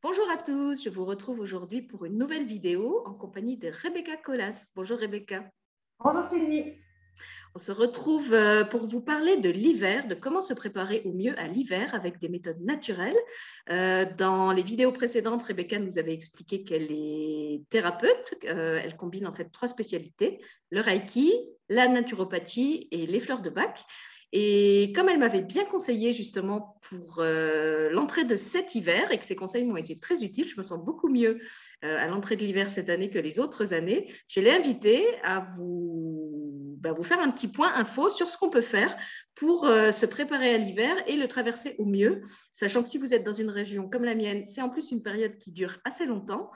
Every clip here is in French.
Bonjour à tous, je vous retrouve aujourd'hui pour une nouvelle vidéo en compagnie de Rebecca Colas. Bonjour Rebecca. Bonjour Sylvie. On se retrouve euh, pour vous parler de l'hiver, de comment se préparer au mieux à l'hiver avec des méthodes naturelles. Euh, dans les vidéos précédentes, Rebecca nous avait expliqué qu'elle est thérapeute. Euh, elle combine en fait trois spécialités, le Reiki, la naturopathie et les fleurs de bac. Et comme elle m'avait bien conseillé justement pour l'entrée de cet hiver et que ses conseils m'ont été très utiles, je me sens beaucoup mieux à l'entrée de l'hiver cette année que les autres années. Je l'ai invitée à vous bah, faire un petit point info sur ce qu'on peut faire pour euh, se préparer à l'hiver et le traverser au mieux, sachant que si vous êtes dans une région comme la mienne, c'est en plus une période qui dure assez longtemps.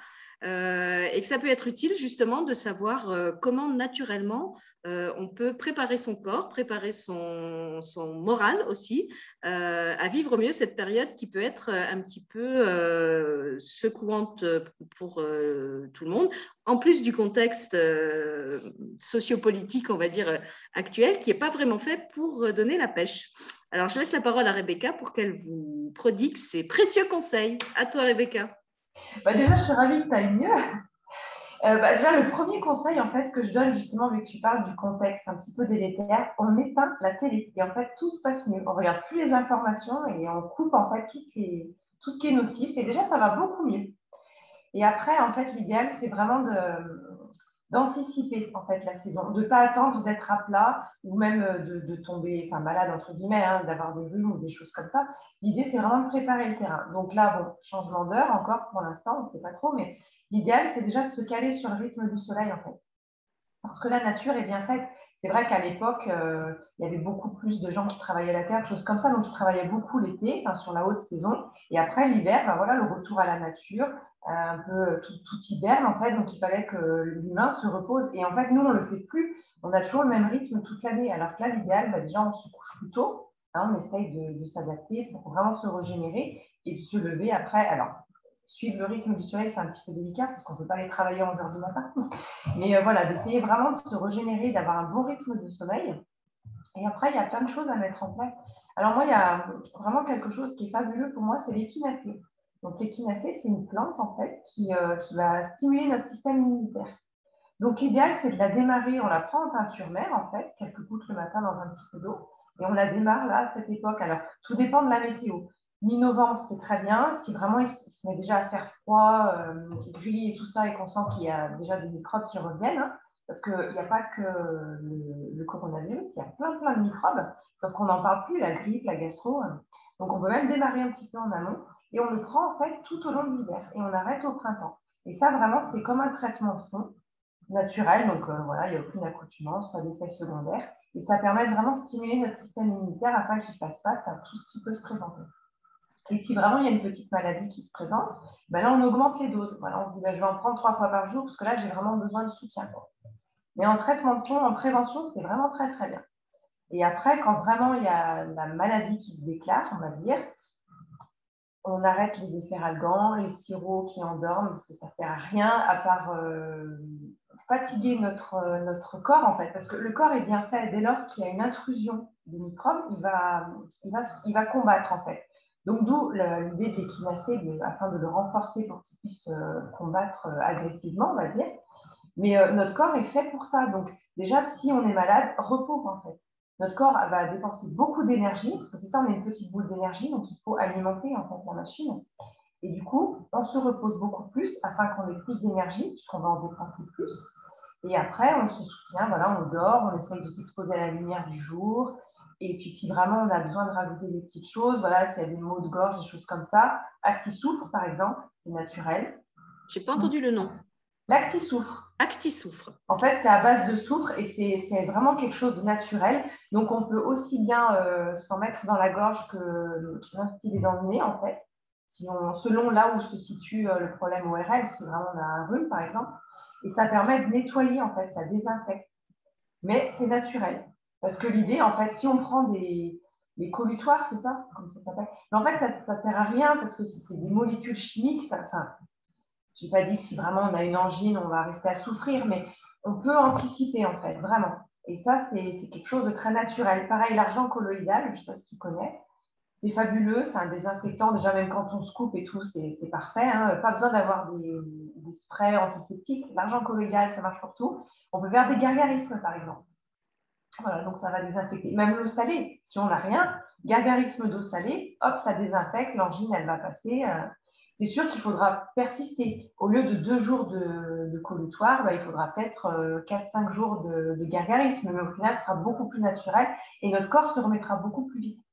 Euh, et que ça peut être utile justement de savoir euh, comment naturellement euh, on peut préparer son corps, préparer son, moral aussi à vivre mieux cette période qui peut être un petit peu secouante pour tout le monde, en plus du contexte sociopolitique, on va dire, actuel, qui n'est pas vraiment fait pour donner la pêche. Alors, je laisse la parole à Rebecca pour qu'elle vous prodigue ses précieux conseils. À toi, Rebecca. Bah, déjà, je suis ravie que tu ailles mieux. Euh, bah, déjà, le premier conseil en fait, que je donne justement, vu que tu parles du contexte un petit peu délétère, on éteint la télé et en fait, tout se passe mieux. On regarde plus les informations et on coupe en fait tout ce qui est nocif et déjà, ça va beaucoup mieux. Et après, en fait, l'idéal, c'est vraiment de, d'anticiper en fait la saison, de ne pas attendre d'être à plat ou même euh, de, tomber malade entre guillemets, hein, d'avoir des rhumes ou des choses comme ça. L'idée c'est vraiment de préparer le terrain. Donc là, bon, changement d'heure encore pour l'instant, on ne sait pas trop, mais l'idéal c'est déjà de se caler sur le rythme du soleil en fait. Parce que la nature est bien faite. C'est vrai qu'à l'époque, euh, il y avait beaucoup plus de gens qui travaillaient la terre, choses comme ça, donc ils travaillaient beaucoup l'été, sur la haute saison. Et après l'hiver, ben voilà, le retour à la nature, un peu tout, tout hiberne en fait, donc il fallait que l'humain se repose. Et en fait, nous, on ne le fait plus. On a toujours le même rythme toute l'année. Alors que là, l'idéal, bah, déjà, on se couche plus tôt. Hein, on essaye de, s'adapter pour vraiment se régénérer et de se lever après. Alors, suivre le rythme du soleil, c'est un petit peu délicat parce qu'on ne peut pas aller travailler à 11 heures du matin. Mais euh, voilà, d'essayer vraiment de se régénérer, d'avoir un bon rythme de sommeil. Et après, il y a plein de choses à mettre en place. Alors moi, il y a vraiment quelque chose qui est fabuleux pour moi, c'est l'équinacée. Donc l'échinacée, c'est une plante en fait euh, qui, va stimuler notre système immunitaire. Donc l'idéal, c'est de la démarrer, on la prend en teinture mère en fait, quelques gouttes le matin dans un petit peu d'eau, et on la démarre là à cette époque. Alors tout dépend de la météo. Mi-novembre, c'est très bien. Si vraiment il se met déjà à faire froid, euh, gris et tout ça, et qu'on sent qu'il y a déjà des microbes qui reviennent, hein, parce qu'il n'y a pas que le, coronavirus, il y a plein plein de microbes, sauf qu'on n'en parle plus, la grippe, la gastro. Hein. Donc on peut même démarrer un petit peu en amont et on le prend en fait tout au long de l'hiver et on arrête au printemps. Et ça, vraiment, c'est comme un traitement de fond naturel. Donc euh, voilà, il n'y a aucune accoutumance, pas d'effet secondaire. Et ça permet vraiment de stimuler notre système immunitaire afin qu'il fasse face à tout ce qui peut se présenter. Et si vraiment il y a une petite maladie qui se présente, ben là, on augmente les doses. Voilà, on se dit, ben, je vais en prendre trois fois par jour parce que là, j'ai vraiment besoin de soutien. Mais en traitement de fond, en prévention, c'est vraiment très, très bien. Et après, quand vraiment il y a la maladie qui se déclare, on va dire, on arrête les efferalgans, les sirops qui endorment, parce que ça ne sert à rien à part euh, fatiguer notre, notre corps, en fait. Parce que le corps est bien fait. Dès lors qu'il y a une intrusion de microbes, il va, il va, il va combattre, en fait. Donc, d'où l'idée de afin de le renforcer pour qu'il puisse euh, combattre euh, agressivement, on va dire. Mais notre corps est fait pour ça. Donc, déjà, si on est malade, repos, en fait notre corps va dépenser beaucoup d'énergie, parce que c'est ça, on est une petite boule d'énergie, donc il faut alimenter en fait la machine. Et du coup, on se repose beaucoup plus afin qu'on ait plus d'énergie, puisqu'on va en dépenser plus. Et après, on se soutient, voilà, on dort, on essaye de s'exposer à la lumière du jour. Et puis, si vraiment on a besoin de rajouter des petites choses, voilà, s'il y a des maux de gorge, des choses comme ça, Actisoufre, par exemple, c'est naturel. Je n'ai pas entendu le nom. L'actisoufre. Actisoufre. En fait, c'est à base de soufre et c'est vraiment quelque chose de naturel. Donc, on peut aussi bien euh, s'en mettre dans la gorge que l'instiller dans le nez, en fait. Si on, selon là où se situe euh, le problème ORL, si vraiment on a un rhume, par exemple. Et ça permet de nettoyer, en fait, ça désinfecte. Mais c'est naturel. Parce que l'idée, en fait, si on prend des, des collutoires, c'est ça, comme ça s'appelle. Mais en fait, ça ne sert à rien parce que c'est des molécules chimiques. Enfin, je n'ai pas dit que si vraiment on a une angine, on va rester à souffrir, mais on peut anticiper en fait, vraiment. Et ça, c'est quelque chose de très naturel. Pareil, l'argent colloïdal, je ne sais pas si tu connais, C'est fabuleux, c'est un désinfectant. Déjà, même quand on se coupe et tout, c'est parfait. Hein. Pas besoin d'avoir des, sprays antiseptiques. L'argent collégial, ça marche pour tout. On peut faire des gargarismes, par exemple. Voilà, donc ça va désinfecter. Même l'eau salée, si on n'a rien, gargarisme d'eau salée, hop, ça désinfecte, l'angine, elle va passer. Euh, c'est sûr qu'il faudra persister. Au lieu de deux jours de, de bah, il faudra peut-être 4-5 euh, jours de, de, gargarisme, mais au final, ce sera beaucoup plus naturel et notre corps se remettra beaucoup plus vite.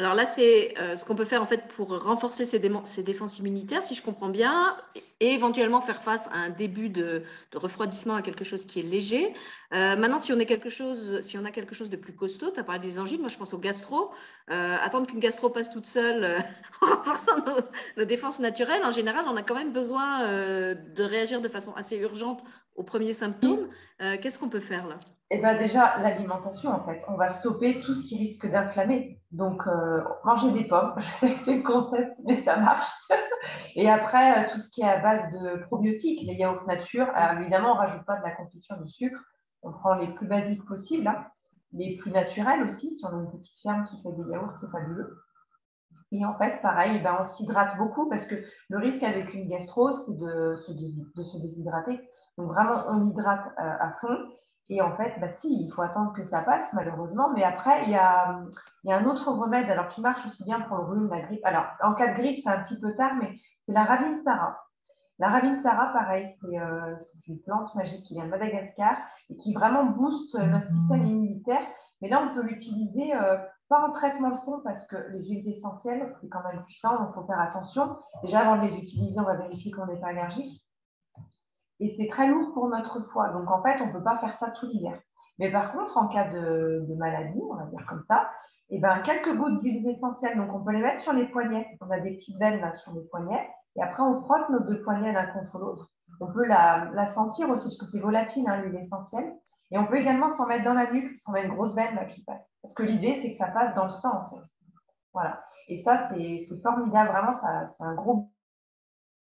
Alors là, c'est euh, ce qu'on peut faire en fait pour renforcer ses, défenses immunitaires, si je comprends bien, et éventuellement faire face à un début de, refroidissement à quelque chose qui est léger. Euh, maintenant, si on, a quelque chose de plus costaud, tu as parlé des angines, moi je pense au gastro. Euh, attendre qu'une gastro passe toute seule en renforçant nos, défenses naturelles, en général, on a quand même besoin de réagir de façon assez urgente aux premiers symptômes. Qu'est-ce qu'on peut faire là? Eh ben déjà, l'alimentation, en fait. On va stopper tout ce qui risque d'inflammer. Donc, euh, manger des pommes, je sais que c'est le concept, mais ça marche. Et après, euh, tout ce qui est à base de probiotiques, les yaourts nature. Alors, évidemment, on ne rajoute pas de la confiture de sucre. On prend les plus basiques possibles, hein. les plus naturels aussi. Si on a une petite ferme qui fait des yaourts, c'est fabuleux. Et en fait, pareil, ben, on s'hydrate beaucoup parce que le risque avec une gastro, c'est de, de, se déshydrater. Donc, vraiment, on hydrate euh, à fond. Et en fait, bah, si, il faut attendre que ça passe, malheureusement. Mais après, il y a, un autre remède alors, qui marche aussi bien pour le rhume, la grippe. Alors, en cas de grippe, c'est un petit peu tard, mais c'est la Ravinsara. La Ravinsara, pareil, euh, c'est une plante magique qui vient de Madagascar et qui vraiment booste notre système immunitaire. Mais là, on peut l'utiliser euh, pas en traitement de fond parce que les huiles essentielles, c'est quand même puissant, donc il faut faire attention. Déjà, avant de les utiliser, on va vérifier qu'on n'est pas allergique et c'est très lourd pour notre foie. Donc en fait, on ne peut pas faire ça tout l'hiver. Mais par contre, en cas de, maladie, on va dire comme ça, et eh ben, quelques gouttes d'huiles essentielles, donc on peut les mettre sur les poignets. On a des petites veines là sur les poignets, et après on frotte nos deux poignets l'un contre l'autre. On peut la, sentir aussi, parce que c'est volatile, hein, l'huile essentielle. Et on peut également s'en mettre dans la nuque, parce qu'on a une grosse veine là, qui passe. Parce que l'idée, c'est que ça passe dans le sang. Voilà. Et ça, c'est formidable, vraiment, c'est un gros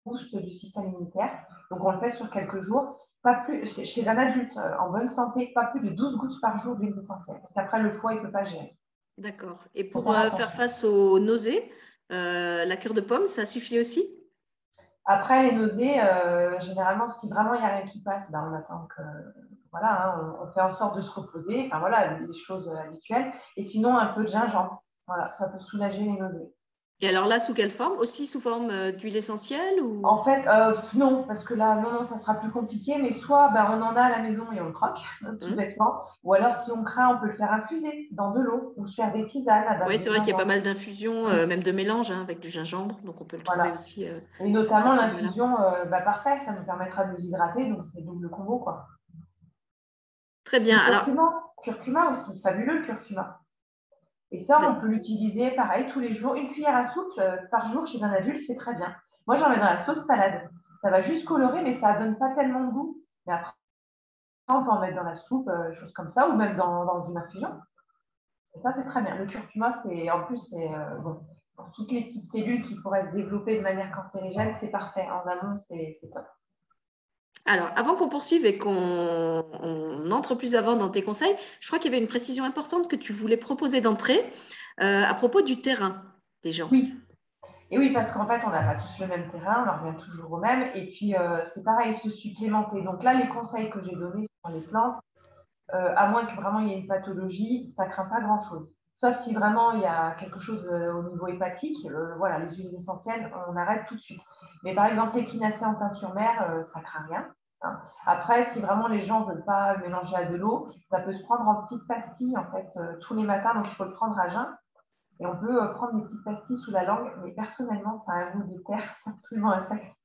boost du système immunitaire. Donc, on le fait sur quelques jours. Pas plus, chez un adulte euh, en bonne santé, pas plus de 12 gouttes par jour d'huile essentielle. Parce qu'après, le foie, il ne peut pas gérer. D'accord. Et pour euh, faire face aux nausées, euh, la cure de pomme, ça suffit aussi? Après, les nausées, généralement, si vraiment il n'y a rien qui passe, ben, on attend que. Voilà, hein, on, fait en sorte de se reposer. Enfin, voilà, les choses habituelles. Et sinon, un peu de gingembre. Voilà, ça peut soulager les nausées. Et alors là, sous quelle forme? Aussi sous forme euh, d'huile essentielle ou... En fait, euh, non, parce que là, non, non, ça sera plus compliqué. Mais soit ben, on en a à la maison et on le croque, tout mmh. bêtement. Ou alors, si on craint, on peut le faire infuser dans de l'eau ou se faire des tisanes. Oui, c'est vrai qu'il y a pas mal d'infusions, euh, même de mélange hein, avec du gingembre. Donc, on peut le trouver aussi. et notamment l'infusion, bah, parfait, ça nous permettra de nous hydrater. Donc, c'est double combo, quoi. Très bien. alors... curcuma aussi, fabuleux le curcuma. Et ça, on peut l'utiliser pareil tous les jours. Une cuillère à soupe euh, par jour chez un adulte, c'est très bien. Moi, j'en mets dans la sauce salade. Ça va juste colorer, mais ça ne donne pas tellement de goût. Mais après, on peut en mettre dans la soupe, euh, choses comme ça, ou même dans, une infusion. Et ça, c'est très bien. Le curcuma, c'est en plus, c'est euh, bon, pour toutes les petites cellules qui pourraient se développer de manière cancérigène, c'est parfait. En amont, c'est top. Alors, avant qu'on poursuive et qu'on entre plus avant dans tes conseils, je crois qu'il y avait une précision importante que tu voulais proposer d'entrée euh, à propos du terrain des gens. Oui. Et oui, parce qu'en fait, on n'a pas tous le même terrain, on en revient toujours au même. Et puis, euh, c'est pareil, se supplémenter. Donc là, les conseils que j'ai donnés sur les plantes, euh, à moins que vraiment il y ait une pathologie, ça ne craint pas grand-chose. Sauf si vraiment il y a quelque chose au niveau hépatique, voilà, les huiles essentielles, on arrête tout de suite. Mais par exemple, l'équinacée en teinture mère, ça craint rien. Hein. Après, si vraiment les gens ne veulent pas mélanger à de l'eau, ça peut se prendre en petites pastilles en fait euh, tous les matins, donc il faut le prendre à jeun. Et on peut euh, prendre des petites pastilles sous la langue, mais personnellement, ça a un goût de terre, c'est absolument infect.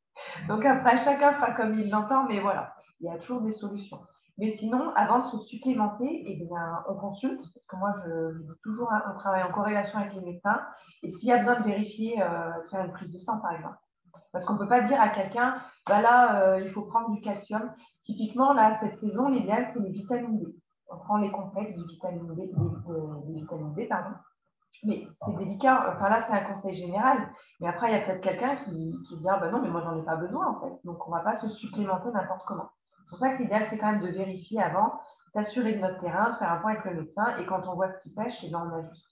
Donc après, chacun fera comme il l'entend, mais voilà, il y a toujours des solutions. Mais sinon, avant de se supplémenter, eh bien, on consulte, parce que moi, je, dis toujours, hein, on travaille en corrélation avec les médecins. Et s'il y a besoin de vérifier, euh, faire une prise de sang, par exemple, parce qu'on ne peut pas dire à quelqu'un, bah là, euh, il faut prendre du calcium. Typiquement, là, cette saison, l'idéal, c'est les vitamines D. On prend les complexes du vitamine D, des, vitamines D, pardon. Mais c'est délicat. Enfin, là, c'est un conseil général. Mais après, il y a peut-être quelqu'un qui, se dit, ah, bah non, mais moi, j'en ai pas besoin, en fait. Donc, on ne va pas se supplémenter n'importe comment. C'est pour ça que l'idéal, c'est quand même de vérifier avant, s'assurer de notre terrain, de faire un point avec le médecin. Et quand on voit ce qui pêche, eh ben, on ajuste.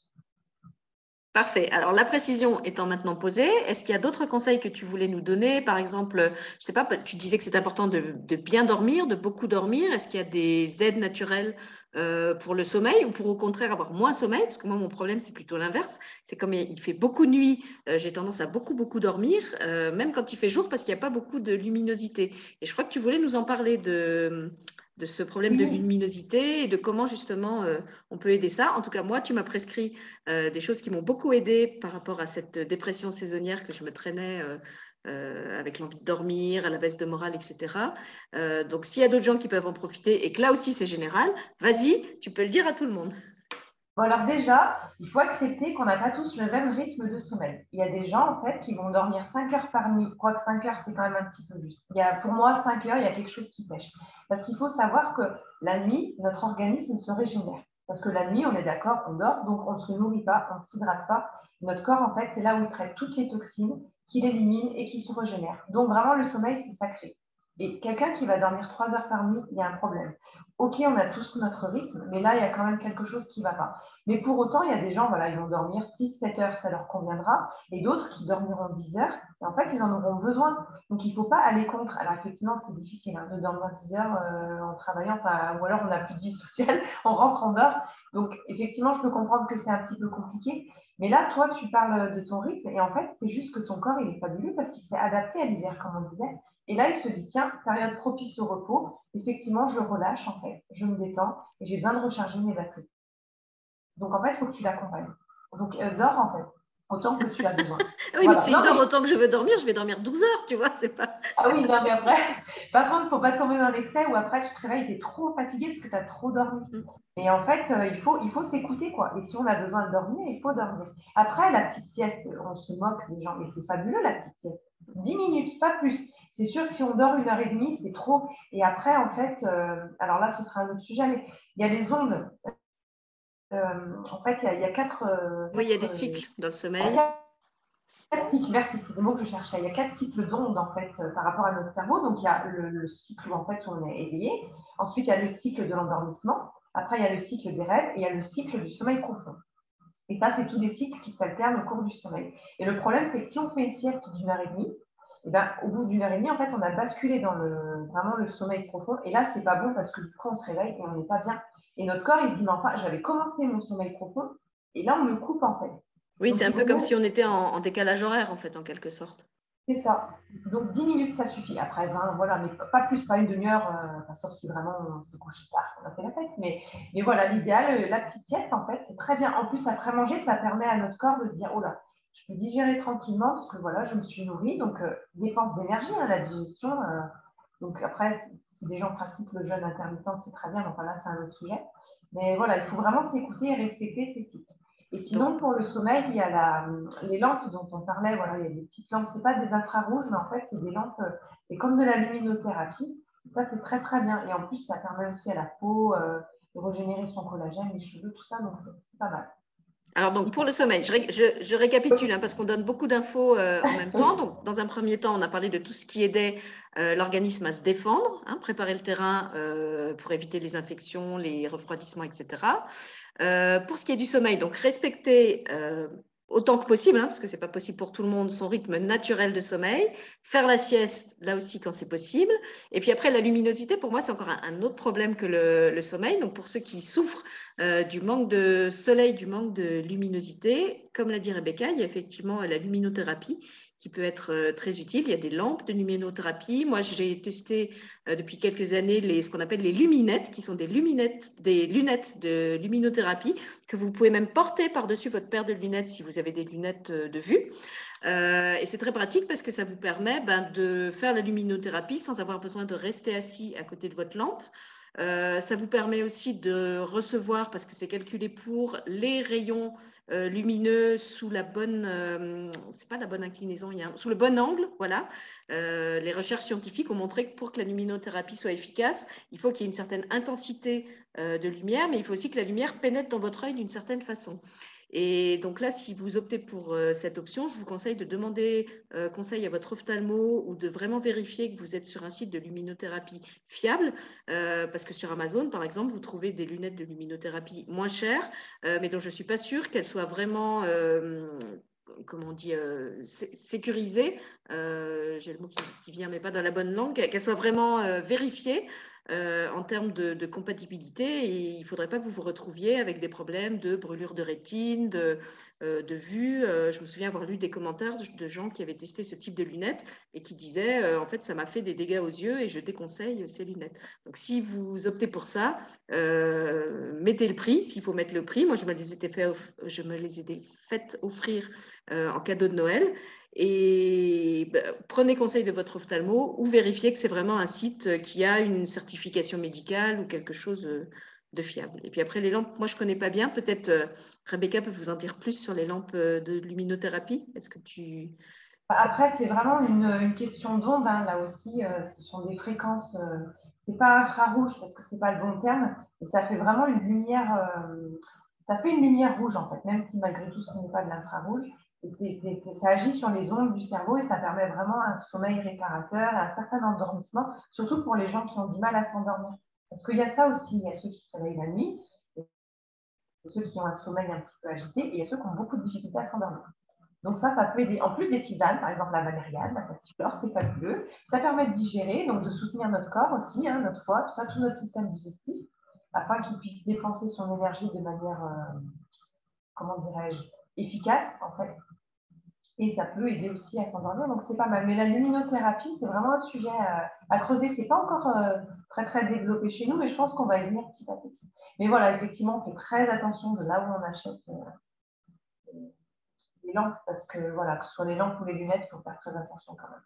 Parfait. Alors, la précision étant maintenant posée, est-ce qu'il y a d'autres conseils que tu voulais nous donner? Par exemple, je ne sais pas, tu disais que c'est important de, bien dormir, de beaucoup dormir. Est-ce qu'il y a des aides naturelles euh, pour le sommeil ou pour au contraire avoir moins sommeil? Parce que moi, mon problème, c'est plutôt l'inverse. C'est comme il fait beaucoup nuit, euh, j'ai tendance à beaucoup, beaucoup dormir, euh, même quand il fait jour, parce qu'il n'y a pas beaucoup de luminosité. Et je crois que tu voulais nous en parler de de ce problème de luminosité et de comment justement euh, on peut aider ça. En tout cas, moi, tu m'as prescrit euh, des choses qui m'ont beaucoup aidé par rapport à cette dépression saisonnière que je me traînais euh, avec l'envie de dormir, à la baisse de morale, etc. donc, s'il y a d'autres gens qui peuvent en profiter et que là aussi c'est général, vas-y, tu peux le dire à tout le monde. Bon, alors déjà, il faut accepter qu'on n'a pas tous le même rythme de sommeil. Il y a des gens, en fait, qui vont dormir 5 heures par nuit. que 5 heures, c'est quand même un petit peu juste. Il y a, pour moi, 5 heures, il y a quelque chose qui pêche. Parce qu'il faut savoir que la nuit, notre organisme se régénère. Parce que la nuit, on est d'accord, on dort, donc on ne se nourrit pas, on ne s'hydrate pas. Notre corps, en fait, c'est là où il traite toutes les toxines, qu'il élimine et qui se régénère. Donc vraiment, le sommeil, c'est sacré. Et quelqu'un qui va dormir 3 heures par nuit, il y a un problème. Ok, on a tous notre rythme, mais là, il y a quand même quelque chose qui ne va pas. Mais pour autant, il y a des gens, voilà, ils vont dormir 6-7 heures, ça leur conviendra, et d'autres qui dormiront 10 heures, et en fait, ils en auront besoin. Donc, il ne faut pas aller contre. Alors, effectivement, c'est difficile hein, de dormir 10 heures euh, en travaillant, ou alors on n'a plus de vie sociale, on rentre, on dort. Donc, effectivement, je peux comprendre que c'est un petit peu compliqué. Mais là, toi, tu parles de ton rythme, et en fait, c'est juste que ton corps, il est fabuleux parce qu'il s'est adapté à l'hiver, comme on disait. Et là, il se dit, tiens, période propice au repos, effectivement, je relâche en fait, je me détends et j'ai besoin de recharger mes batteries. Donc en fait, il faut que tu l'accompagnes. Donc euh, dors en fait, autant que tu as besoin. oui, mais si je dors autant que je veux dormir, je vais dormir 12 heures, tu vois, c'est pas... Ah oui, non, mais après, par contre, il ne faut pas tomber dans l'excès où après tu te réveilles, tu es trop fatigué parce que tu as trop dormi. Mm. Et en fait, euh, il faut, il faut s'écouter, quoi. Et si on a besoin de dormir, il faut dormir. Après, la petite sieste, on se moque des gens, mais c'est fabuleux la petite sieste. 10 minutes, pas plus. C'est sûr que si on dort une heure et demie, c'est trop. Et après, en fait, euh, alors là, ce sera un autre sujet, mais il y a les ondes. Euh, en fait, il y a, quatre. Euh, oui, il y a des cycles dans le sommeil. Quatre cycles, merci, c'est le mot que je cherchais. Il y a quatre cycles d'ondes en fait par rapport à notre cerveau. Donc il y a le, cycle où en fait on est éveillé. Ensuite, il y a le cycle de l'endormissement. Après, il y a le cycle des rêves et il y a le cycle du sommeil profond. Et ça, c'est tous des cycles qui s'alternent au cours du sommeil. Et le problème, c'est que si on fait une sieste d'une heure et demie, eh ben, au bout d'une heure et demie, en fait, on a basculé dans le, vraiment le sommeil profond. Et là, c'est pas bon parce que du coup, on se réveille et on n'est pas bien. Et notre corps, il se dit, mais enfin, j'avais commencé mon sommeil profond et là, on me coupe en fait. Oui, c'est un peu comme si on était en, décalage horaire, en fait, en quelque sorte. C'est ça. Donc 10 minutes, ça suffit. Après 20, voilà, mais pas plus, pas une demi-heure, euh, sauf si vraiment on s'est couché tard, on a fait la fête. Mais, mais voilà, l'idéal, euh, la petite sieste, en fait, c'est très bien. En plus, après manger, ça permet à notre corps de se dire, oh là, je peux digérer tranquillement parce que voilà, je me suis nourrie. Donc, euh, dépense d'énergie, hein, la digestion. Euh, donc, après, si des gens pratiquent le jeûne intermittent, c'est très bien. Donc, là, c'est un autre sujet. Mais voilà, il faut vraiment s'écouter et respecter ces cycles. Et sinon, pour le sommeil, il y a la, les lampes dont on parlait. Voilà, il y a des petites lampes. Ce pas des infrarouges, mais en fait, c'est des lampes, c'est comme de la luminothérapie. ça, c'est très, très bien. Et en plus, ça permet aussi à la peau euh, de régénérer son collagène, les cheveux, tout ça. Donc, c'est pas mal. Alors, donc, pour le sommeil, je, récapitule hein, parce qu'on donne beaucoup d'infos euh, en même temps. Donc, dans un premier temps, on a parlé de tout ce qui aidait euh, l'organisme à se défendre, hein, préparer le terrain euh, pour éviter les infections, les refroidissements, etc. pour ce qui est du sommeil, donc respecter autant que possible, hein, parce que ce n'est pas possible pour tout le monde, son rythme naturel de sommeil, faire la sieste là aussi quand c'est possible. Et puis après, la luminosité, pour moi, c'est encore un, autre problème que le, sommeil. Donc pour ceux qui souffrent euh, du manque de soleil, du manque de luminosité, comme l'a dit Rebecca, il y a effectivement la luminothérapie qui peut être euh, très utile. Il y a des lampes de luminothérapie. Moi, j'ai testé euh, depuis quelques années les, ce qu'on appelle les luminettes, qui sont des, luminettes, des lunettes de luminothérapie que vous pouvez même porter par-dessus votre paire de lunettes si vous avez des lunettes euh, de vue. et c'est très pratique parce que ça vous permet ben, de faire la luminothérapie sans avoir besoin de rester assis à côté de votre lampe. Euh, ça vous permet aussi de recevoir, parce que c'est calculé pour, les rayons euh, lumineux sous la bonne, euh, c'est pas la bonne inclinaison, il y a sous le bon angle, voilà. les recherches scientifiques ont montré que pour que la luminothérapie soit efficace, il faut qu'il y ait une certaine intensité de lumière, mais il faut aussi que la lumière pénètre dans votre œil d'une certaine façon. Et donc là, si vous optez pour euh, cette option, je vous conseille de demander euh, conseil à votre ophtalmo ou de vraiment vérifier que vous êtes sur un site de luminothérapie fiable, euh, parce que sur Amazon, par exemple, vous trouvez des lunettes de luminothérapie moins chères, mais dont je ne suis pas sûre qu'elles soient vraiment comment on dit, sécurisées, j'ai le mot qui, vient, mais pas dans la bonne langue, qu'elles soient vraiment vérifiées euh, en termes de, compatibilité il ne faudrait pas que vous vous retrouviez avec des problèmes de brûlure de rétine, de, euh, vue. Euh, je me souviens avoir lu des commentaires de, gens qui avaient testé ce type de lunettes et qui disaient en fait ça m'a fait des dégâts aux yeux et je déconseille ces lunettes. Donc si vous optez pour ça, mettez le prix s'il faut mettre le prix. Moi je me les étais fait, je me les ai fait offrir en cadeau de Noël et bah, prenez conseil de votre ophtalmo ou vérifiez que c'est vraiment un site qui a une certification médicale ou quelque chose euh, de fiable. Et puis après, les lampes, moi je ne connais pas bien. Peut-être euh, Rebecca peut vous en dire plus sur les lampes euh, de luminothérapie. Est-ce que tu. Bah, après, c'est vraiment une, question d'onde. Hein. Là aussi, ce sont des fréquences. Ce n'est pas infrarouge parce que ce n'est pas le bon terme. Mais ça fait vraiment une lumière. ça fait une lumière rouge en fait, même si malgré tout ce n'est pas de l'infrarouge ça agit sur les ondes du cerveau et ça permet vraiment un sommeil réparateur un certain endormissement, surtout pour les gens qui ont du mal à s'endormir. Parce qu'il y a ça aussi, il y a ceux qui se réveillent la nuit, ceux qui ont un sommeil un petit peu agité, et il y a ceux qui ont beaucoup de difficultés à s'endormir. Donc ça, ça peut aider. En plus des tisanes, par exemple la valériane, la passiflore, c'est fabuleux. Ça permet de digérer, donc de soutenir notre corps aussi, hein, notre foie, tout ça, tout notre système digestif, afin qu'il puisse dépenser son énergie de manière, euh, comment dirais-je, efficace en fait et ça peut aider aussi à s'endormir, donc c'est pas mal. Mais la luminothérapie, c'est vraiment un sujet à, à creuser. C'est pas encore euh, très très développé chez nous, mais je pense qu'on va y venir petit à petit. Mais voilà, effectivement, on fait très attention de là où on achète euh, les lampes, parce que voilà, que ce soit les lampes ou les lunettes, il faut faire très attention quand même.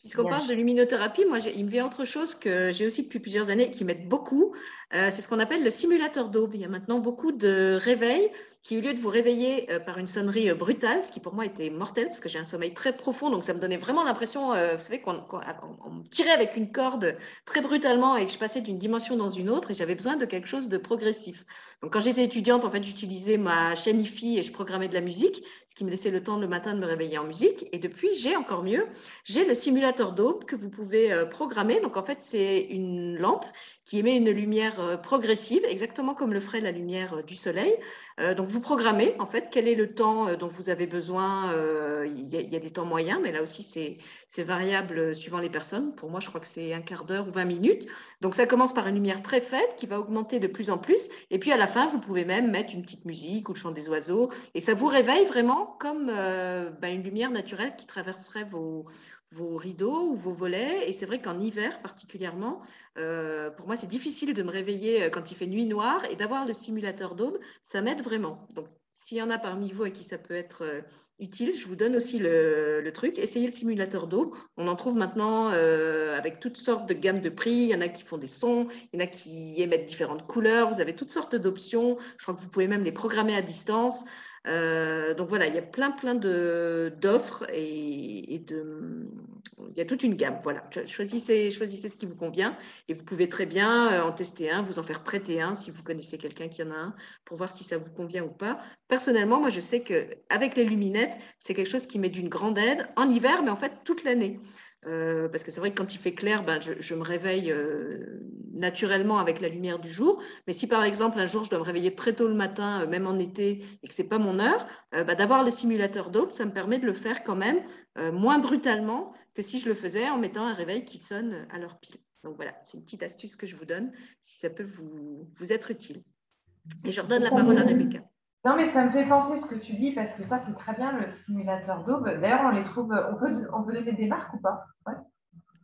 Puisqu'on parle de luminothérapie, moi, il me vient autre chose que j'ai aussi depuis plusieurs années qui m'aide beaucoup. Euh, c'est ce qu'on appelle le simulateur d'aube. Il y a maintenant beaucoup de réveils qui, au lieu de vous réveiller euh, par une sonnerie euh, brutale, ce qui pour moi était mortel, parce que j'ai un sommeil très profond, donc ça me donnait vraiment l'impression, euh, vous savez, qu'on me tirait avec une corde très brutalement et que je passais d'une dimension dans une autre, et j'avais besoin de quelque chose de progressif. Donc quand j'étais étudiante, en fait, j'utilisais ma chaîne IFI et je programmais de la musique, ce qui me laissait le temps le matin de me réveiller en musique. Et depuis, j'ai encore mieux, j'ai le simulateur d'aube que vous pouvez programmer. Donc en fait, c'est une lampe qui émet une lumière progressive, exactement comme le ferait la lumière du soleil. donc vous programmez en fait quel est le temps euh, dont vous avez besoin. Euh, il y, a des temps moyens, mais là aussi c'est variable euh, suivant les personnes. Pour moi, je crois que c'est un quart d'heure ou 20 minutes. Donc ça commence par une lumière très faible qui va augmenter de plus en plus. Et puis à la fin, vous pouvez même mettre une petite musique ou le chant des oiseaux. Et ça vous réveille vraiment comme bah, une lumière naturelle qui traverserait vos, vos rideaux ou vos volets. Et c'est vrai qu'en hiver particulièrement, euh, pour moi, c'est difficile de me réveiller euh, quand il fait nuit noire et d'avoir le simulateur d'aube, ça m'aide vraiment. Donc, s'il y en a parmi vous à qui ça peut être euh, utile, je vous donne aussi le, truc. Essayez le simulateur d'aube. On en trouve maintenant avec toutes sortes de gammes de prix. Il y en a qui font des sons, il y en a qui émettent différentes couleurs. Vous avez toutes sortes d'options. Je crois que vous pouvez même les programmer à distance. Euh, donc voilà, il y a plein plein d'offres et, de, il y a toute une gamme. Voilà, choisissez, choisissez ce qui vous convient et vous pouvez très bien euh, en tester un, vous en faire prêter un si vous connaissez quelqu'un qui en a un pour voir si ça vous convient ou pas. Personnellement, moi je sais qu'avec les luminettes, c'est quelque chose qui m'est d'une grande aide en hiver, mais en fait toute l'année. Euh, parce que c'est vrai que quand il fait clair, ben, je, me réveille euh, naturellement avec la lumière du jour. Mais si par exemple un jour je dois me réveiller très tôt le matin, euh, même en été, et que ce n'est pas mon heure, ben, d'avoir le simulateur d'aube, ça me permet de le faire quand même moins brutalement que si je le faisais en mettant un réveil qui sonne à l'heure pile. Donc voilà, c'est une petite astuce que je vous donne si ça peut vous être utile. Et je redonne la parole à Rebecca. Non, mais ça me fait penser ce que tu dis parce que ça, c'est très bien le simulateur d'aube. D'ailleurs, on les trouve. On peut, on peut donner des marques ou pas?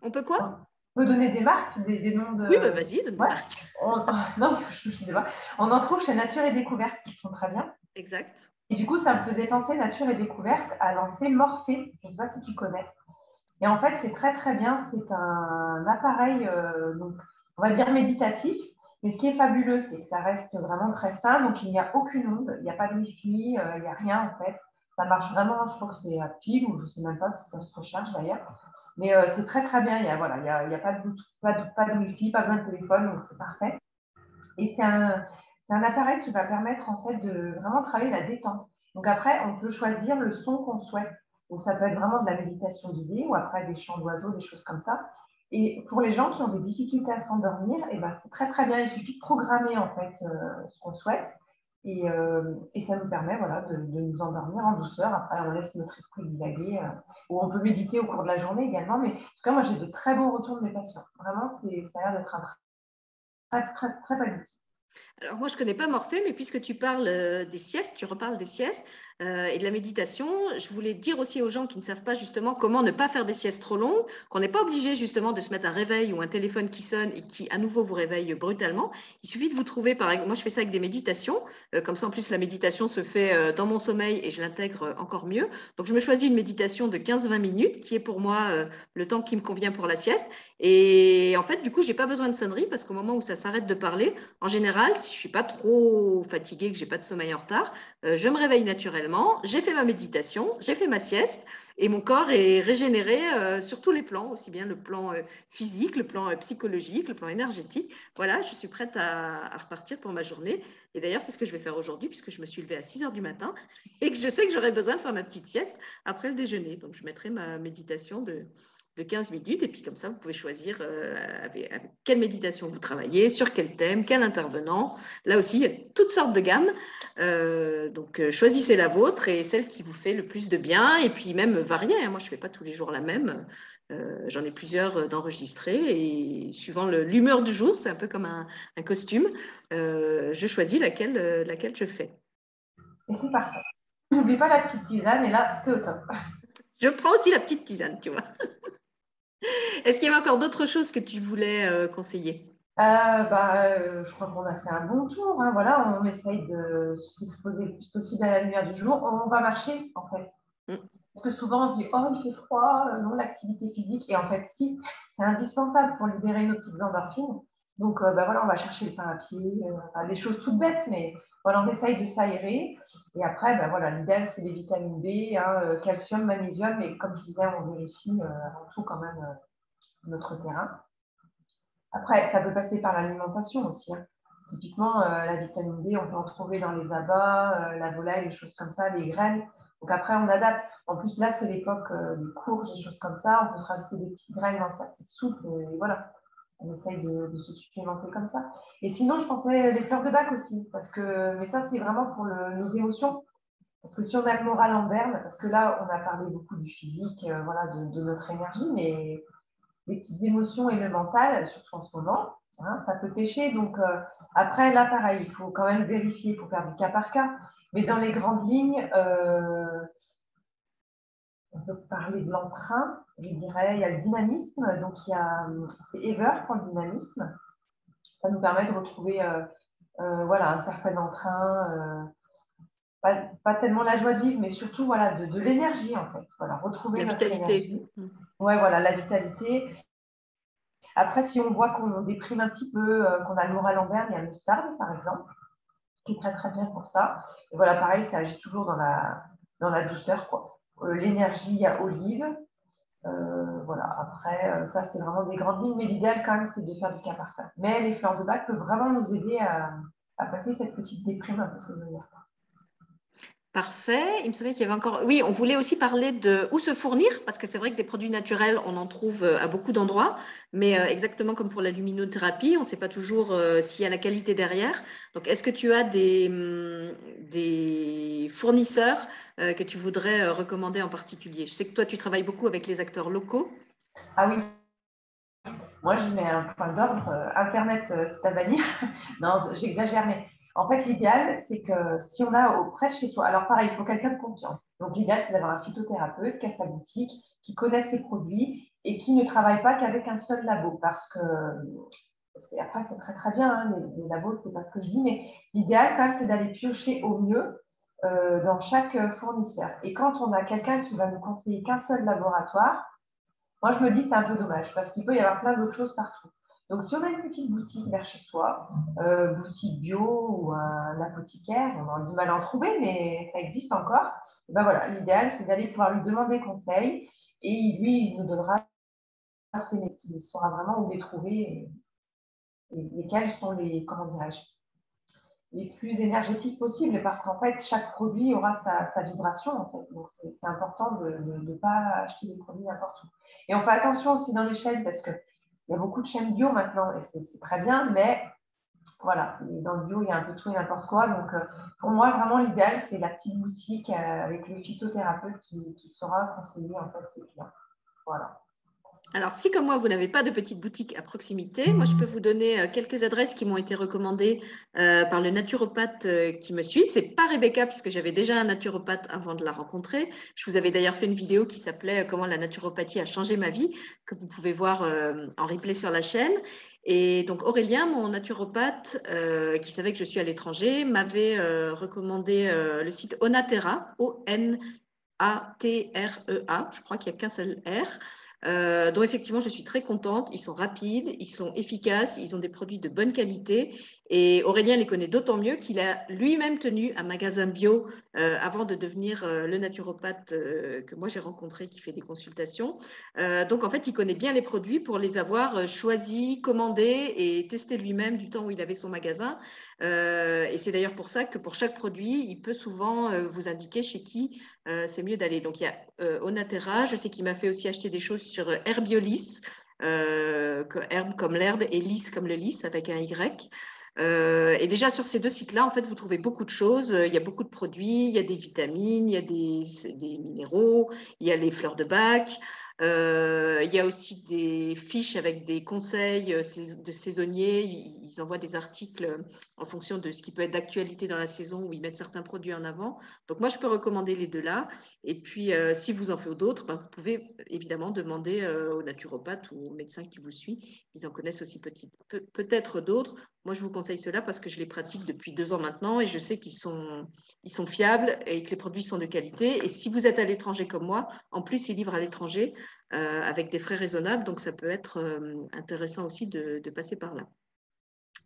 On peut quoi? On peut donner des marques, des, noms de. Oui, bah vas-y, donne des marques. On... Non, parce que je ne sais pas. On en trouve chez Nature et Découverte qui sont très bien. Exact. Et du coup, ça me faisait penser, Nature et Découverte, à lancer Morphée. Je ne sais pas si tu connais. Et en fait, c'est très, très bien. C'est un appareil, euh, donc, on va dire méditatif, mais ce qui est fabuleux, c'est que ça reste vraiment très sain. Donc, il n'y a aucune onde, il n'y a pas de Wi-Fi, euh, il n'y a rien en fait. Ça marche vraiment, je crois que c'est à pile ou je ne sais même pas si ça se recharge d'ailleurs. Mais euh, c'est très très bien. Il n'y a, pas, de, pas, pas de Wi-Fi, pas besoin de téléphone, donc c'est parfait. Et c'est un, c'est un appareil qui va permettre en fait de vraiment travailler la détente. Donc après, on peut choisir le son qu'on souhaite. Donc ça peut être vraiment de la méditation guidée ou après des chants d'oiseaux, des choses comme ça. Et pour les gens qui ont des difficultés à s'endormir, eh ben, c'est très très bien. Il suffit de programmer en fait ce qu'on souhaite. Et, et, ça nous permet voilà, de, nous endormir en douceur. Après, on laisse notre esprit divaguer. ou on peut méditer au cours de la journée également. Mais en tout cas, moi, j'ai de très bons retours de mes patients. Vraiment, ça a l'air d'être un très, très, très, très outil. Alors moi, je ne connais pas Morphée, mais puisque tu parles euh, des siestes, tu reparles des siestes euh, et de la méditation, je voulais dire aussi aux gens qui ne savent pas justement comment ne pas faire des siestes trop longues, qu'on n'est pas obligé justement de se mettre un réveil ou un téléphone qui sonne et qui à nouveau vous réveille brutalement. Il suffit de vous trouver, par exemple, moi je fais ça avec des méditations, euh, comme ça en plus la méditation se fait dans mon sommeil et je l'intègre encore mieux. Donc je me choisis une méditation de 15-20 minutes qui est pour moi le temps qui me convient pour la sieste. Et en fait, du coup, je n'ai pas besoin de sonnerie parce qu'au moment où ça s'arrête de parler, en général, si je ne suis pas trop fatiguée, que je n'ai pas de sommeil en retard, euh, je me réveille naturellement, j'ai fait ma méditation, j'ai fait ma sieste et mon corps est régénéré euh, sur tous les plans, aussi bien le plan euh, physique, le plan psychologique, le plan énergétique. Voilà, je suis prête à, repartir pour ma journée. Et d'ailleurs, c'est ce que je vais faire aujourd'hui puisque je me suis levée à 6 heures du matin et que je sais que j'aurai besoin de faire ma petite sieste après le déjeuner. Donc, je mettrai ma méditation de, de 15 minutes. Et puis comme ça, vous pouvez choisir euh, avec, quelle méditation vous travaillez, sur quel thème, quel intervenant. Là aussi, il y a toutes sortes de gammes. Euh, donc euh, choisissez la vôtre et celle qui vous fait le plus de bien. Et puis même varier. Hein. Moi, je ne fais pas tous les jours la même. J'en ai plusieurs d'enregistrés et suivant l'humeur du jour, c'est un peu comme un, costume, je choisis laquelle, laquelle je fais. Et c'est parfait. N'oublie pas la petite tisane et là, tu au top. Je prends aussi la petite tisane, tu vois. Est-ce qu'il y avait encore d'autres choses que tu voulais euh, conseiller? Euh, bah, euh, Je crois qu'on a fait un bon tour. Hein. Voilà, on essaye de s'exposer le plus possible à la lumière du jour. On va marcher, en fait. Mm. Parce que souvent, on se dit, oh, il fait froid, non, l'activité physique. Et en fait, si, c'est indispensable pour libérer nos petites endorphines. Donc, bah, voilà, on va chercher le pain à pied, des choses toutes bêtes, mais on essaye de s'aérer. Et après, bah, voilà, l'idéal, c'est les vitamines B, hein, calcium, magnésium. Et comme je disais, on vérifie avant tout quand même notre terrain. Après, ça peut passer par l'alimentation aussi. Hein. Typiquement, euh, la vitamine D, on peut en trouver dans les abats, euh, la volaille, les choses comme ça, les graines. Donc après, on adapte. En plus, là, c'est l'époque euh, des courges, des choses comme ça. On peut se rajouter des petites graines dans sa petite soupe. Et voilà, on essaye de, se supplémenter comme ça. Et sinon, je pensais les fleurs de bac aussi. Parce que, mais ça, c'est vraiment pour nos émotions. Parce que si on a le moral en berne, parce que là, on a parlé beaucoup du physique, voilà, de, de, notre énergie, mais les petites émotions et le mental, surtout en ce moment, hein, ça peut pêcher. Donc euh, après, là, pareil, il faut quand même vérifier pour faire du cas par cas. Mais dans les grandes lignes, euh, on peut parler de l'entrain, je dirais, il y a le dynamisme. Donc, il y a, c'est Ever pour le dynamisme. Ça nous permet de retrouver euh, voilà, un certain entrain, pas, tellement la joie de vivre, mais surtout voilà, de, l'énergie en fait. Voilà, retrouver la vitalité. Ouais, voilà, la vitalité. Après, si on voit qu'on déprime un petit peu, euh, qu'on a le moral en berne, il y a le stade, par exemple, qui est très très bien pour ça. Et voilà, pareil, ça agit toujours dans la, dans la douceur. quoi. Euh, l'énergie, a olive. Euh, voilà, après, ça c'est vraiment des grandes lignes, mais l'idéal quand même c'est de faire du cas par cas. Mais les fleurs de bac peuvent vraiment nous aider à, à passer cette petite déprime un peu saisonnière. Parfait. Il me semblait qu'il y avait encore. Oui, on voulait aussi parler de où se fournir, parce que c'est vrai que des produits naturels, on en trouve euh, à beaucoup d'endroits, mais euh, exactement comme pour la luminothérapie, on ne sait pas toujours euh, s'il y a la qualité derrière. Donc, est-ce que tu as des, des fournisseurs que tu voudrais recommander en particulier? Je sais que toi, tu travailles beaucoup avec les acteurs locaux. Ah oui. Moi, je mets un point d'ordre. Internet, c'est à bannir. non, j'exagère, mais en fait, l'idéal, c'est que si on a auprès de chez soi, alors pareil, il faut quelqu'un de confiance. Donc, l'idéal, c'est d'avoir un phytothérapeute qui a sa boutique, qui connaît ses produits et qui ne travaille pas qu'avec un seul labo. Parce que, après, c'est très très bien, hein, les, labos, c'est pas ce que je dis, mais l'idéal, quand même, c'est d'aller piocher au mieux euh, dans chaque fournisseur. Et quand on a quelqu'un qui va nous conseiller qu'un seul laboratoire, moi, je me dis, c'est un peu dommage parce qu'il peut y avoir plein d'autres choses partout. Donc, si on a une petite boutique vers chez soi, euh, boutique bio ou un apothicaire, on a du mal à en trouver, mais ça existe encore. ben voilà, l'idéal, c'est d'aller pouvoir lui demander conseil et lui, il nous donnera ses métiers. Il saura vraiment où les trouver et, et, quels sont les, comment dirais-je, les plus énergétiques possibles parce qu'en fait, chaque produit aura sa, vibration. Donc, c'est important de ne pas acheter des produits n'importe où. Et on fait attention aussi dans chaînes parce qu'il y a beaucoup de chaînes bio maintenant et c'est très bien, mais voilà, dans le bio, il y a un peu tout et n'importe quoi. Donc, euh, pour moi, vraiment, l'idéal, c'est la petite boutique euh, avec le phytothérapeute qui, qui saura conseiller en fait ses clients. Voilà. Alors, si comme moi, vous n'avez pas de petite boutique à proximité, moi, je peux vous donner euh, quelques adresses qui m'ont été recommandées euh, par le naturopathe euh, qui me suit. C'est pas Rebecca, puisque j'avais déjà un naturopathe avant de la rencontrer. Je vous avais d'ailleurs fait une vidéo qui s'appelait Comment la naturopathie a changé ma vie, que vous pouvez voir en replay sur la chaîne. Et donc Aurélien, mon naturopathe, qui savait que je suis à l'étranger, m'avait recommandé le site Onatera, O-N-A-T-R-E-A, je crois qu'il n'y a qu'un seul R. Euh, dont effectivement je suis très contente. Ils sont rapides, ils sont efficaces, ils ont des produits de bonne qualité. Et Aurélien les connaît d'autant mieux qu'il a lui-même tenu un magasin bio euh, avant de devenir euh, le naturopathe que moi j'ai rencontré qui fait des consultations. donc en fait, il connaît bien les produits pour les avoir choisis, commandés et testés lui-même du temps où il avait son magasin. et c'est d'ailleurs pour ça que pour chaque produit, il peut souvent vous indiquer chez qui euh, c'est mieux d'aller. Donc, il y a euh, Onatera, je sais qu'il m'a fait aussi acheter des choses sur euh, Herbiolis, herbe comme l'herbe et lys comme le lys avec un Y. et déjà sur ces deux sites-là, en fait, vous trouvez beaucoup de choses. Il y a beaucoup de produits, il y a des vitamines, il y a des, minéraux, il y a les fleurs de bac. Euh, il y a aussi des fiches avec des conseils euh, de saisonniers. Ils envoient des articles en fonction de ce qui peut être d'actualité dans la saison où ils mettent certains produits en avant. Donc moi, je peux recommander les deux-là. Et puis, euh, si vous en faites d'autres, ben, vous pouvez évidemment demander au naturopathe ou au médecin qui vous suit. Ils en connaissent aussi peut-être d'autres. Moi, je vous conseille cela parce que je les pratique depuis deux ans maintenant et je sais qu'ils sont, fiables et que les produits sont de qualité. Et si vous êtes à l'étranger comme moi, en plus, ils livrent à l'étranger euh, avec des frais raisonnables. Donc, ça peut être euh, intéressant aussi de, passer par là.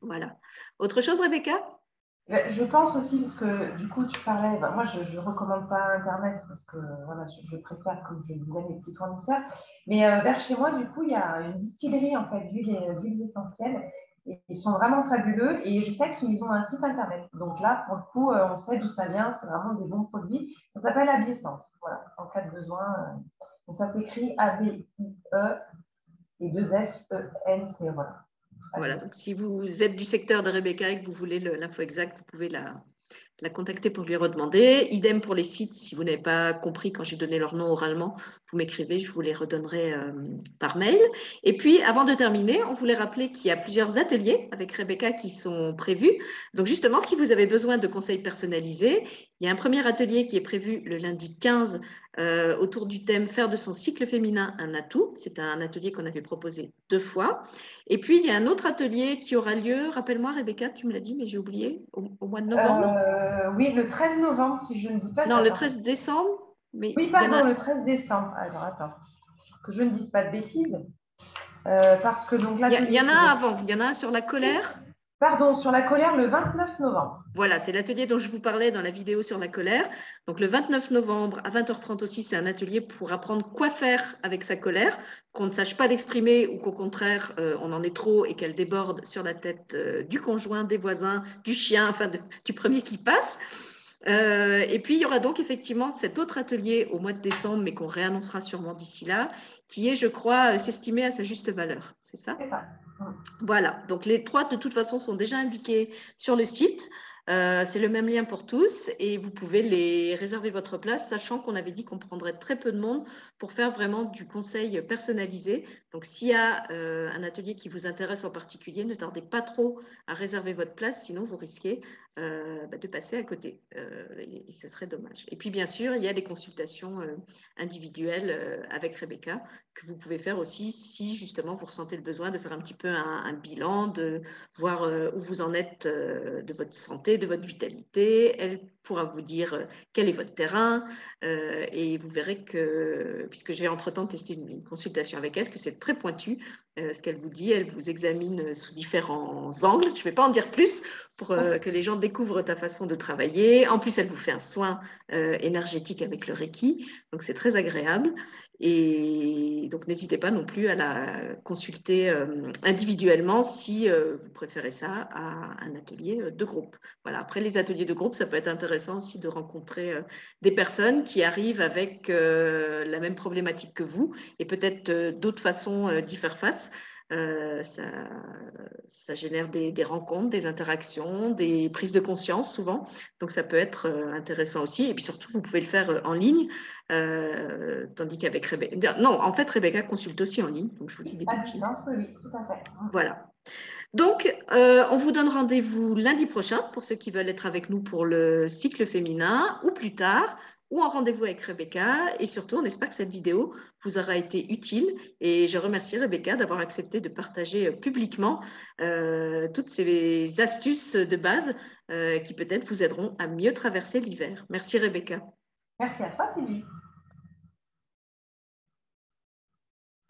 Voilà. Autre chose, Rebecca? Ben, je pense aussi, parce que du coup, tu parlais, ben, moi je ne recommande pas Internet parce que voilà, je, préfère, comme je disais, mes petits fournisseurs. Mais euh, vers chez moi, du coup, il y a une distillerie en fait d'huiles essentielles ils sont vraiment fabuleux et je sais qu'ils ont un site internet. Donc là, pour le coup, euh, on sait d'où ça vient, c'est vraiment des bons produits. Ça s'appelle Abiessence, voilà, en cas de besoin. Euh, donc ça s'écrit A-B-I-E et 2 S-E-N-C, voilà. Voilà, donc si vous êtes du secteur de Rebecca et que vous voulez l'info exacte, vous pouvez la, la contacter pour lui redemander. Idem pour les sites, si vous n'avez pas compris quand j'ai donné leur nom oralement, vous m'écrivez, je vous les redonnerai euh, par mail. Et puis, avant de terminer, on voulait rappeler qu'il y a plusieurs ateliers avec Rebecca qui sont prévus. Donc, justement, si vous avez besoin de conseils personnalisés, il y a un premier atelier qui est prévu le lundi 15 euh, autour du thème Faire de son cycle féminin un atout. C'est un atelier qu'on avait proposé deux fois. Et puis, il y a un autre atelier qui aura lieu, rappelle-moi Rebecca, tu me l'as dit, mais j'ai oublié, au, mois de novembre. Euh, oui, le 13 novembre, si je ne dis pas. Non, le 13 décembre. Mais oui, pardon, le 13 décembre. Alors, attends, que je ne dise pas de bêtises. Euh, parce que donc là. Il y, en a un avant, il y en a un sur la colère. Pardon, sur la colère le 29 novembre. Voilà, c'est l'atelier dont je vous parlais dans la vidéo sur la colère. Donc le 29 novembre à 20h30 aussi, c'est un atelier pour apprendre quoi faire avec sa colère, qu'on ne sache pas l'exprimer ou qu'au contraire, euh, on en est trop et qu'elle déborde sur la tête euh, du conjoint, des voisins, du chien, enfin du premier qui passe. Euh, et puis, il y aura donc effectivement cet autre atelier au mois de décembre, mais qu'on réannoncera sûrement d'ici là, qui est, je crois, s'estimer à sa juste valeur. C'est ça, ça. Voilà. Donc, les trois, de toute façon, sont déjà indiqués sur le site. Euh, c'est le même lien pour tous et vous pouvez les réserver votre place, sachant qu'on avait dit qu'on prendrait très peu de monde pour faire vraiment du conseil personnalisé. Donc, s'il y a euh, un atelier qui vous intéresse en particulier, ne tardez pas trop à réserver votre place, sinon vous risquez euh, bah, de passer à côté. Et, ce serait dommage. Et puis, bien sûr, il y a des consultations individuelles avec Rebecca que vous pouvez faire aussi si justement vous ressentez le besoin de faire un petit peu un bilan, de voir où vous en êtes de votre santé de votre vitalité. Pourra vous dire quel est votre terrain et vous verrez que, puisque j'ai entre-temps testé une, consultation avec elle, que c'est très pointu ce qu'elle vous dit. Elle vous examine sous différents angles. Je ne vais pas en dire plus pour que les gens découvrent ta façon de travailler. En plus, elle vous fait un soin énergétique avec le Reiki, donc c'est très agréable. Et donc, n'hésitez pas non plus à la consulter euh, individuellement si euh, vous préférez ça à un atelier euh, de groupe. Voilà. Après, les ateliers de groupe, ça peut être intéressant aussi de rencontrer des personnes qui arrivent avec la même problématique que vous et peut-être d'autres façons d'y faire face. Euh, ça, génère des, rencontres, des interactions, des prises de conscience souvent. Donc ça peut être euh, intéressant aussi. Et puis surtout, vous pouvez le faire euh, en ligne. tandis qu'avec Rebecca. Non, en fait, Rebecca consulte aussi en ligne. Donc je vous dis des bêtises. Oui, tout à fait. Voilà. Donc, on vous donne rendez-vous lundi prochain pour ceux qui veulent être avec nous pour le cycle féminin ou plus tard ou en rendez-vous avec Rebecca. Et surtout, on espère que cette vidéo vous aura été utile. Et je remercie Rebecca d'avoir accepté de partager euh, publiquement euh, toutes ces astuces de base euh, qui peut-être vous aideront à mieux traverser l'hiver. Merci Rebecca. Merci à toi Sylvie.